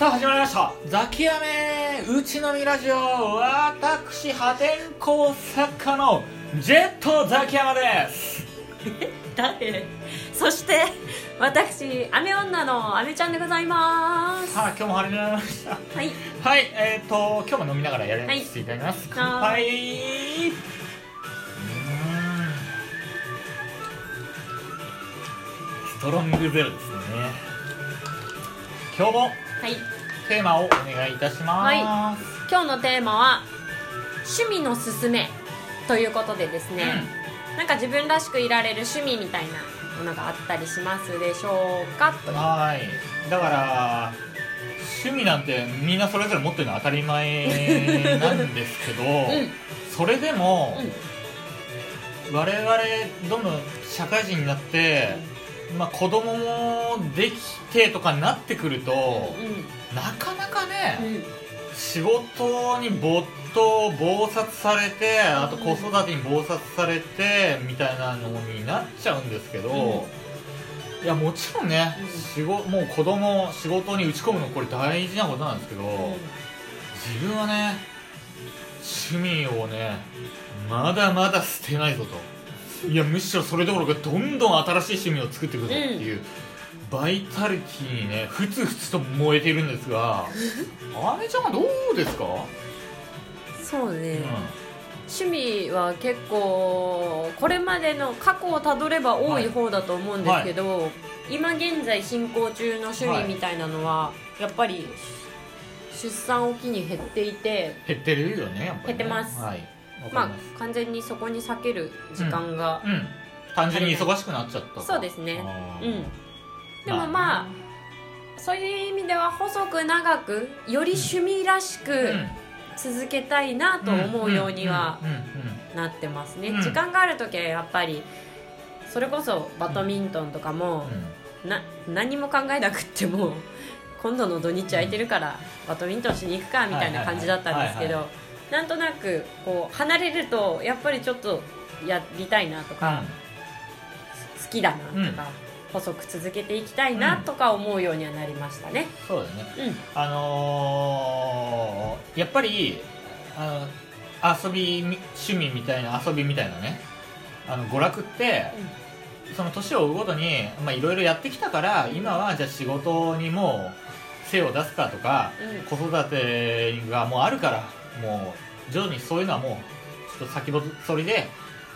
さあ始まりました。ザキヤメうちのみラジオ私破天荒作家のジェットザキヤマです。誰？そして私アメ女のアメちゃんでございます。さあ今日も始まりました。はい。はいえっ、ー、と今日も飲みながらやらせていただきます、はい。乾杯。ストロングゼロですね。今日もはいテーマをお願いいたします、は今日のテーマは趣味のすすめということでですね、なんか自分らしくいられる趣味みたいなものがあったりしますでしょうかと。はい。だから趣味なんてみんなそれぞれ持ってるのは当たり前 なんですけど、うん。それでも、うん。我々どんどん社会人になって、まあ、子供もできてとかになってくると、うなかなかね、んうん。仕事に没頭忙殺されてあと子育てに忙殺されてみたいなのになっちゃうんですけど、いやもちろんね、うん。仕事もう子供仕事に打ち込むのこれ大事なことなんですけど、自分はね趣味をねまだまだ捨てないぞといやむしろそれどころかどんどん新しい趣味を作っていくぞっていう、バイタリティにねふつふつと燃えているんですが あめちゃんはどうですか、そうね、う趣味は結構これまでの過去をたどれば多い方だと思うんですけど、今現在進行中の趣味みたいなのは、やっぱり出産を機に減っていてん減ってるよねやっぱりね、減ってます。はいまあ完全にそこに避ける時間が、うん。単純に忙しくなっちゃったとそうですね。うん。でもまあ。そういう意味では細く長くより趣味らしくうん。続けたいなと思うようにはうん。うん。うん。なってますね、うん。時間がある時はやっぱりそれこそバドミントンとかも、な何も考えなくっても今度の土日空いてるからバドミントンしに行くかみたいな感じだったんですけはいはいどなんとなくこう離れるとやっぱりちょっとやりたいなとか、好きだなとか、うん。細く続けていきたいなとか思うようにはなりましたね。そうだよね。うん。あのーやっぱりあの遊びみ趣味みたいな遊びみたいなね。あの娯楽って、その年を追うごとにまあいろいろやってきたから今はじゃあ仕事にもう精を出すかとか、うん。子育てがもうあるからもう徐々にそういうのはもうちょっと先そりで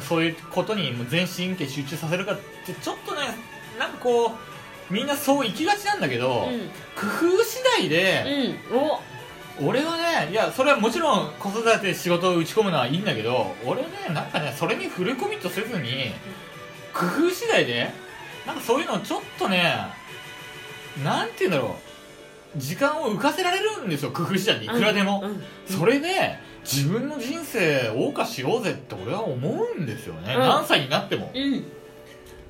そういうことにもう全神経集中させるかってちょっとねなんかこうみんなそう行きがちなんだけど、うん。工夫次第で、うん、お。俺はねいやそれはもちろん子育て仕事を打ち込むのはいいんだけど俺ねなんかねそれにフルコミットせずに工夫次第でなんかそういうのをちょっとねなんて言うんだろう時間を浮かせられるんですよ工夫次第でいくらでも、うんうんそれで自分の人生謳歌しようぜって俺は思うんですよね、うん。何歳になっても。うん。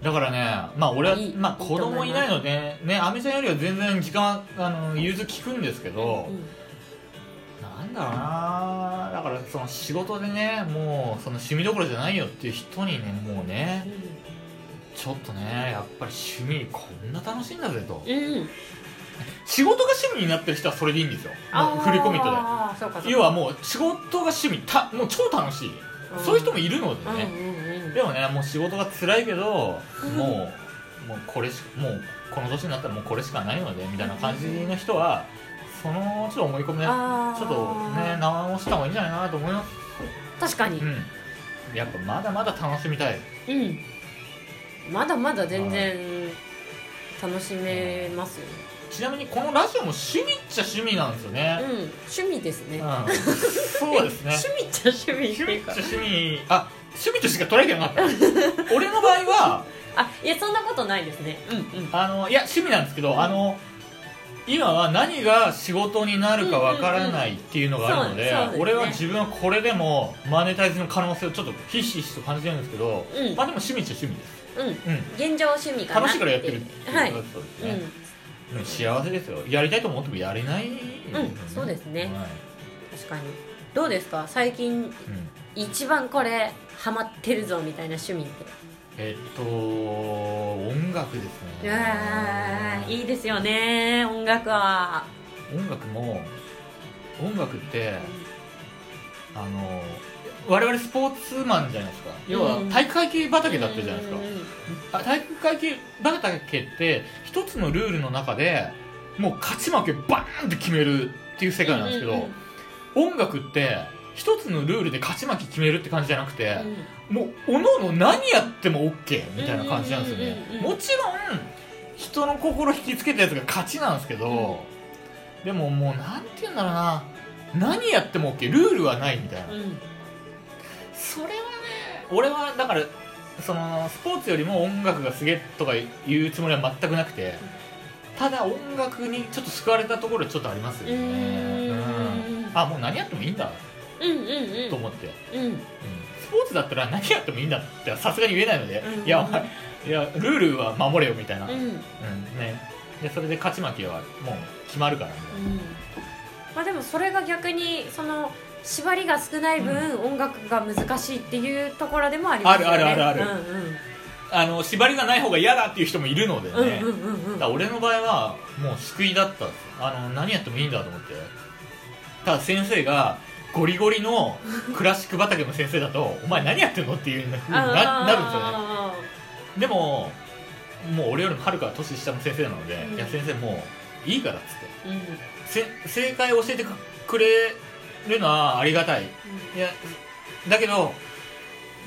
だからねまあ俺はまあ、子供いないのでね亜美ちゃんよりは全然時間はあの融通聞くんですけど、うん。なんだろうなだからその仕事でねもうその趣味どころじゃないよっていう人にねもうねちょっとねやっぱり趣味こんな楽しいんだぜと。うんうん仕事が趣味になってる人はそれでいいんですよ。もうフルコミットで要はもう仕事が趣味。たもう超楽しい、うん。そういう人もいるのでね、うんうんうんでもねもう仕事が辛いけど、もうもうこれしもうこの年になったらもうこれしかないのでみたいな感じの人はそのちょっと思い込みねちょっとね直した方がいいんじゃないかなと思います。確かに。うん。やっぱまだまだ楽しみたい。うん。まだまだ全然楽しめますよちなみにこのラジオも趣味っちゃ趣味なんですよね。うん趣味ですね。うん、そうですね。趣味っちゃ趣味。っていうか趣味っちゃ趣味。あ趣味としか捉えてなかった俺の場合はあいやそんなことないですね。うんうん。あのいや趣味なんですけど、うん。あの今は何が仕事になるかわからないっていうのがあるので,、俺は自分はこれでもマネタイズの可能性をちょっとひしひしと感じてるんですけど、うん。まあでも趣味っちゃ趣味です、うん。うん、現状趣味かな楽しいからやってるっていうことはいだそうですね、うんうん幸せですよ。やりたいと思ってもやれない、うん。そうですね。はい。確かに。どうですか？最近うん。一番これハマってるぞみたいな趣味って。えっと音楽ですね。ういいですよね音楽は。音楽も音楽ってあの我々スポーツマンじゃないですか。要はうん体育会系畑だったじゃないですか、体育会系畑って一つのルールの中でもう勝ち負けバーンって決めるっていう世界なんですけど、音楽って一つのルールで勝ち負け決めるって感じじゃなくて、うん。もうおのおの何やっても OK みたいな感じなんですよね。もちろん人の心引きつけたやつが勝ちなんですけど、でももうなんて言うんだろうな。何やっても OK ルールはないみたいな、うんそれはね。俺はだからそのスポーツよりも音楽がすげえとか言うつもりは全くなくてただ音楽にちょっと救われたところちょっとありますよね。うーん。うん。あもう何やってもいいんだ。うんうんと思って、うん。うん。うんスポーツだったら何やってもいいんだってさすがに言えないので、うん。いやお前いやルールは守れよみたいな、うん。うん。ね。でそれで勝ち負けはもう決まるからね、うん。まあでもそれが逆にその縛りが少ない分、音楽が難しいっていうところでもありますよね。あるあるあるある。うんあの縛りがない方が嫌だっていう人もいるのでね、うんうんうんうん。うんだから俺の場合はもう救いだったあの何やってもいいんだと思って。ただ先生がゴリゴリの クラシック畑の先生だとお前何やってんのっていうふうにななるんですよね。あでももう俺よりもはるか年下の先生なので、うん。いや先生もういいからっつって。ーうん。せ正解を教えてくれるのはありがたい。いやだけど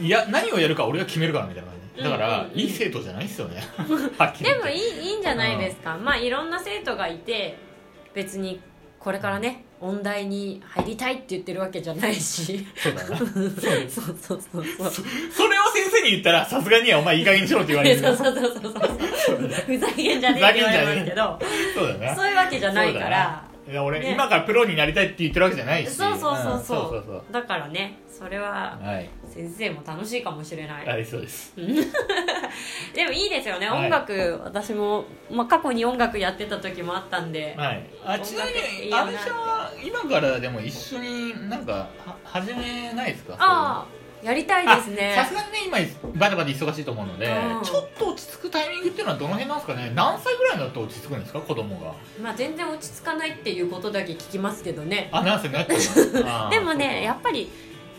いや何をやるか俺が決めるからみたいな感じ。だから、いい生徒じゃないですよね。でもいいいいんじゃないですか、まあいろんな生徒がいて別にこれからね音大に入りたいって言ってるわけじゃないし。そうだな。そうそうそうそう。それを先生に言ったらさすがにお前いい加減にしろって言われるそうそうそうそう。そうふざけんじゃねえって言われますけど。そうだよね。そういうわけじゃないからいや俺、ね。今からプロになりたいって言ってるわけじゃないし。そうそうそうそう,、んそうそうだからねそれははい。先生も楽しいかもしれない、はいそうです。でもいいですよね、はい。音楽。私も、まあ、過去に音楽やってた時もあったんで、はい。あちなみ音楽いいによな阿部ちゃんは今からでも一緒になんかは始めないですか？ああやりたいですね。あさすがにね今バタバタ忙しいと思うので、うん。ちょっと落ち着くタイミングっていうのはどの辺なんですかね？何歳ぐらいになると落ち着くんですか？子供が。まあ、全然落ち着かないっていうことだけ聞きますけどね。あ何歳になってるでもねやっぱり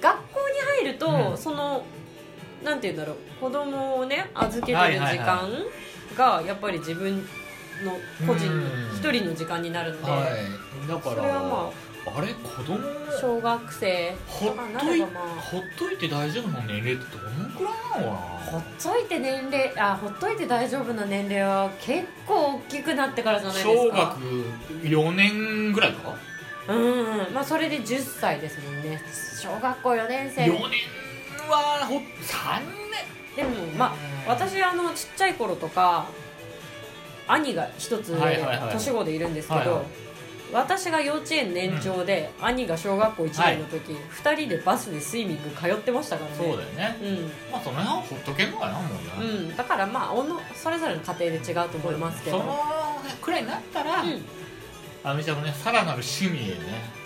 学校に入ると、うん。そのなんて言うんだろう子供をね預けてる時は間がやっぱり自分の個人うん。一人の時間になるので、はい。だからそれはまあれ子供？あ小学生。ほっといほっといて大丈夫な年齢ってどのくらいなのかほっといて年齢あほっといて大丈夫な年齢は結構大きくなってからじゃなないですか。小学4年ぐらいか？うんまあそれで10歳ですもんね。小学校4年生。4年はほ3でもまあ私あのちっちゃい頃とか兄が一つ年子でいるんですけど、はいはい私が幼稚園年長で、兄が小学校1年の時、二人でバスでスイミング通ってましたからね。年そうだよね。うん。まあその辺はほっとけんのかなもうねうん、だからまあおのそれぞれの家庭で違うと思いますけど。そのくらいになったら、うあみちゃんもねさらなる趣味へね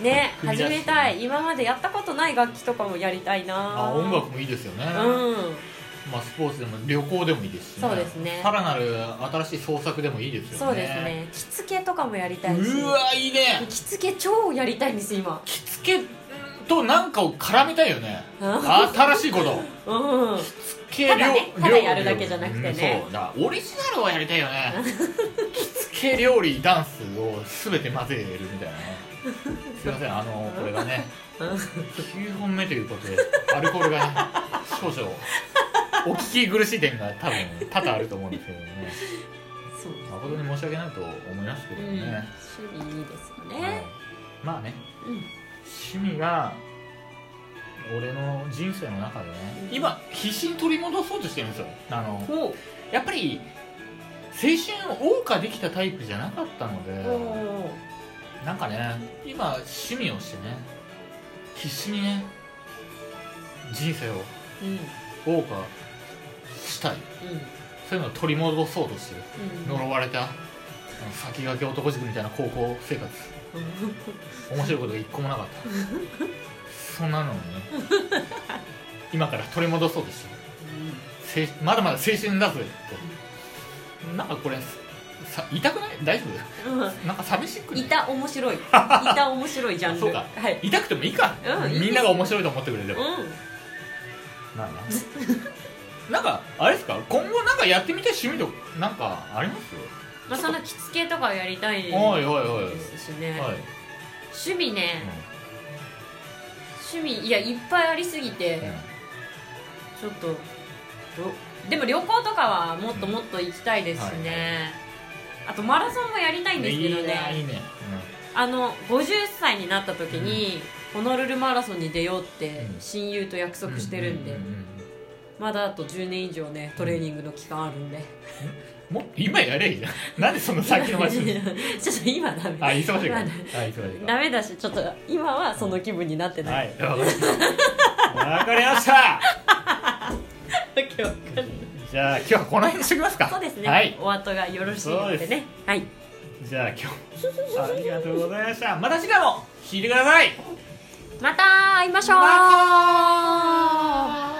ん、ね始めたい今までやったことない楽器とかもやりたいなあ音楽もいいですよね、うんまあ、スポーツでも旅行でもいいですし、そうですね。さらなる新しい創作でもいいですよね。そうですね。着付けとかもやりたいし。うわいいね。着付け超やりたいんです今。着付けとなんかを絡めたいよね。あ新しいこと。うん。着付けただね料ただやるだけじゃなくてね。うんそう。だオリジナルをやりたいよね。着付け料理ダンスを全て混ぜるみたいなね。すいません。あのこれがね。9本目ということでアルコールがね少々お聞き苦しい点が多分多々あると思うんですけどね。そう誠に申し訳ないと思いますけどうん、ね、趣味いいですよはい。ね、まあね。うん。趣味が俺の人生の中でね今必死に取り戻そうとしてるんですよ。あのほやっぱり青春を謳歌できたタイプじゃなかったのうでおなんかね今趣味をしてね必死にね人生をうん。謳歌したい。うん。そういうのを取り戻そうとしてるうん。呪われた先駆け男塾みたいな高校生活。面白いことが一個もなかった。そんなのをね 今から取り戻そうとしてる。青まだまだ青春だぜって。なんかこれさ痛くない？大丈うん。夫なんか寂しくない？板面白い。板面白いジャンル。そうか。はい。痛くてもいいか、うんみんなが面白いと思ってくれれば、うん。なんだなんかあれですか？今後なんかやってみたい趣味とかなんかあります？まあその着付けとかやりたいでおいおいおいすしねはい、趣味ね。趣味いやいっぱいありすぎてちょっとどでも旅行とかはもっともっと行きたいですしね、あとマラソンもやりたいんですけどいいねいいね。ね、あの50歳になった時に、ホノルルマラソンに出ようってうん。親友と約束してるんで、うううんまだあと10年以上ねトレーニングの期間あるんで、もう今やればいいじゃん。なんでそんな先延ばしする ちょっと今ダメ。あ忙しいか。ら今あ忙しいか。ダメだしちょっと今はその気分になってらない、はいわかりました。じゃあ今日はこの辺にしときますか。そうですね、はい。お後がよろしいのでね。はい。じゃあ今日ありがとうございました。また次回も聞いてください。また会いましょう。また